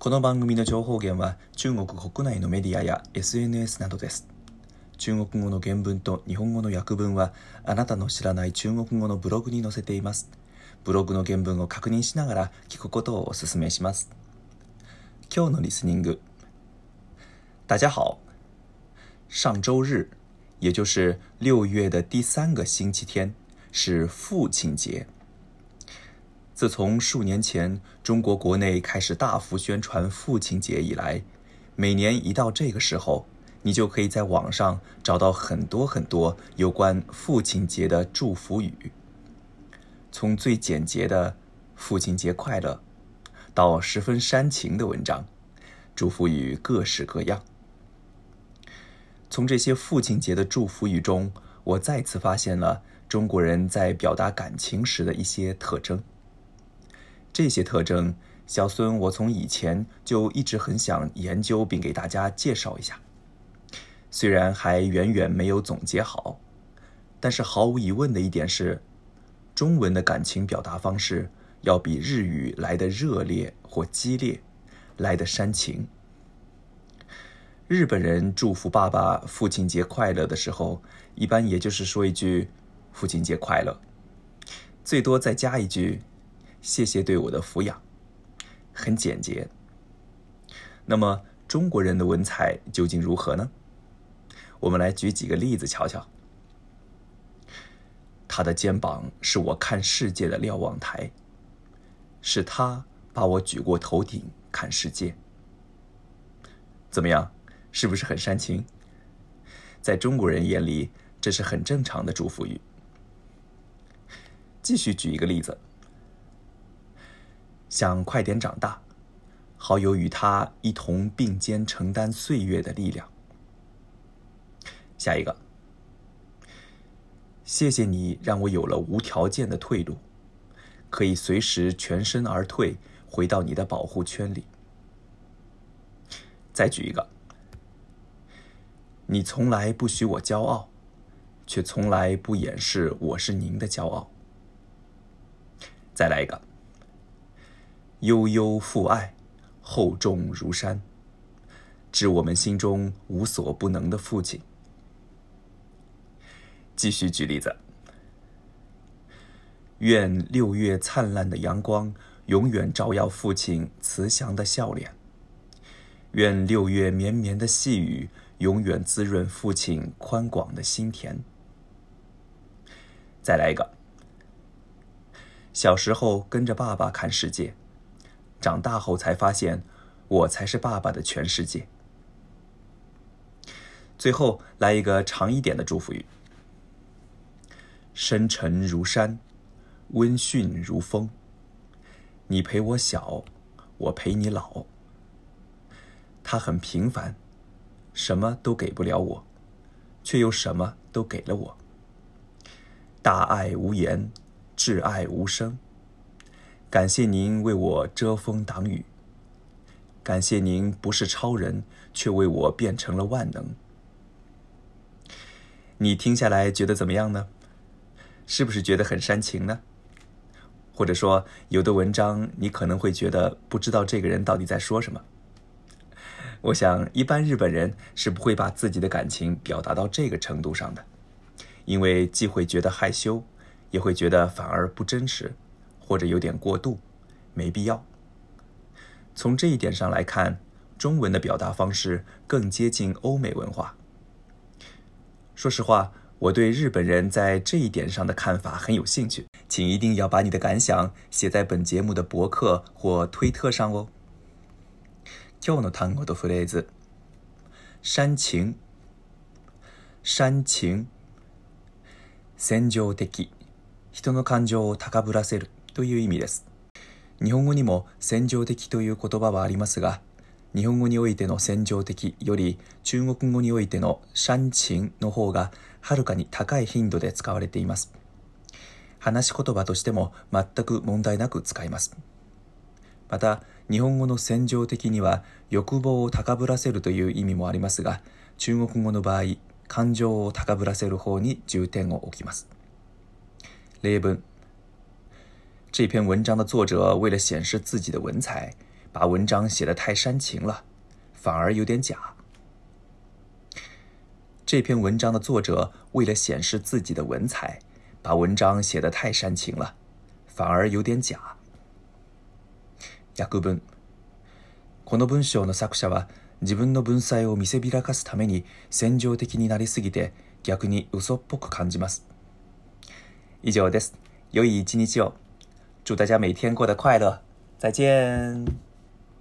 この番組の情報源は中国国内のメディアや SNS などです中国語の原文と日本語の訳文はあなたの知らない中国語のブログに載せていますブログの原文を確認しながら聞くことをお勧めします今日のリスニング大家好上周日也就是六月的第三个星期天是父亲节。自从数年前中国国内开始大幅宣传父亲节以来，每年一到这个时候，你就可以在网上找到很多很多有关父亲节的祝福语。从最简洁的“父亲节快乐”到十分煽情的文章，祝福语各式各样。从这些父亲节的祝福语中，我再次发现了中国人在表达感情时的一些特征。这些特征，小孙，我从以前就一直很想研究并给大家介绍一下。虽然还远远没有总结好，但是毫无疑问的一点是，中文的感情表达方式要比日语来的热烈或激烈，来的煽情。日本人祝福爸爸父亲节快乐的时候，一般也就是说一句“父亲节快乐”，最多再加一句。谢谢对我的抚养，很简洁。那么中国人的文采究竟如何呢？我们来举几个例子瞧瞧。他的肩膀是我看世界的瞭望台，是他把我举过头顶看世界。怎么样？是不是很煽情？在中国人眼里，这是很正常的祝福语。继续举一个例子。想快点长大，好有与他一同并肩承担岁月的力量。下一个，谢谢你让我有了无条件的退路，可以随时全身而退，回到你的保护圈里。再举一个，你从来不许我骄傲，却从来不掩饰我是您的骄傲。再来一个。悠悠父爱，厚重如山，致我们心中无所不能的父亲。继续举例子：愿六月灿烂的阳光永远照耀父亲慈祥的笑脸；愿六月绵绵的细雨永远滋润父亲宽广的心田。再来一个：小时候跟着爸爸看世界。长大后才发现，我才是爸爸的全世界。最后来一个长一点的祝福语：深沉如山，温驯如风。你陪我小，我陪你老。他很平凡，什么都给不了我，却又什么都给了我。大爱无言，挚爱无声。感谢您为我遮风挡雨，感谢您不是超人，却为我变成了万能。你听下来觉得怎么样呢？是不是觉得很煽情呢？或者说，有的文章你可能会觉得不知道这个人到底在说什么。我想，一般日本人是不会把自己的感情表达到这个程度上的，因为既会觉得害羞，也会觉得反而不真实。或者有点过度，没必要。从这一点上来看，中文的表达方式更接近欧美文化。说实话，我对日本人在这一点上的看法很有兴趣。请一定要把你的感想写在本节目的博客或推特上哦。「今日うの単語のフレーズ」煽情、煽情、煽情的，人の感情を高ぶらせる。という意味です。日本語にも戦場的という言葉はありますが、日本語においての戦場的より中国語においてのシャンチンの方がはるかに高い頻度で使われています。話し言葉としても全く問題なく使います。また、日本語の戦場的には欲望を高ぶらせるという意味もありますが、中国語の場合、感情を高ぶらせる方に重点を置きます。例文这篇文章的作者为了显示自己的文采，把文章写得太煽情了，反而有点假。这篇文章的作者为了显示自己的文采，把文章写得太煽情了，反而有点假。原文：この文章の作者は自分の文才を見せびらかすために戦場的になりすぎて、逆に嘘っぽく感じます。以上です。良い一日を。祝大家每天过得快乐，再见。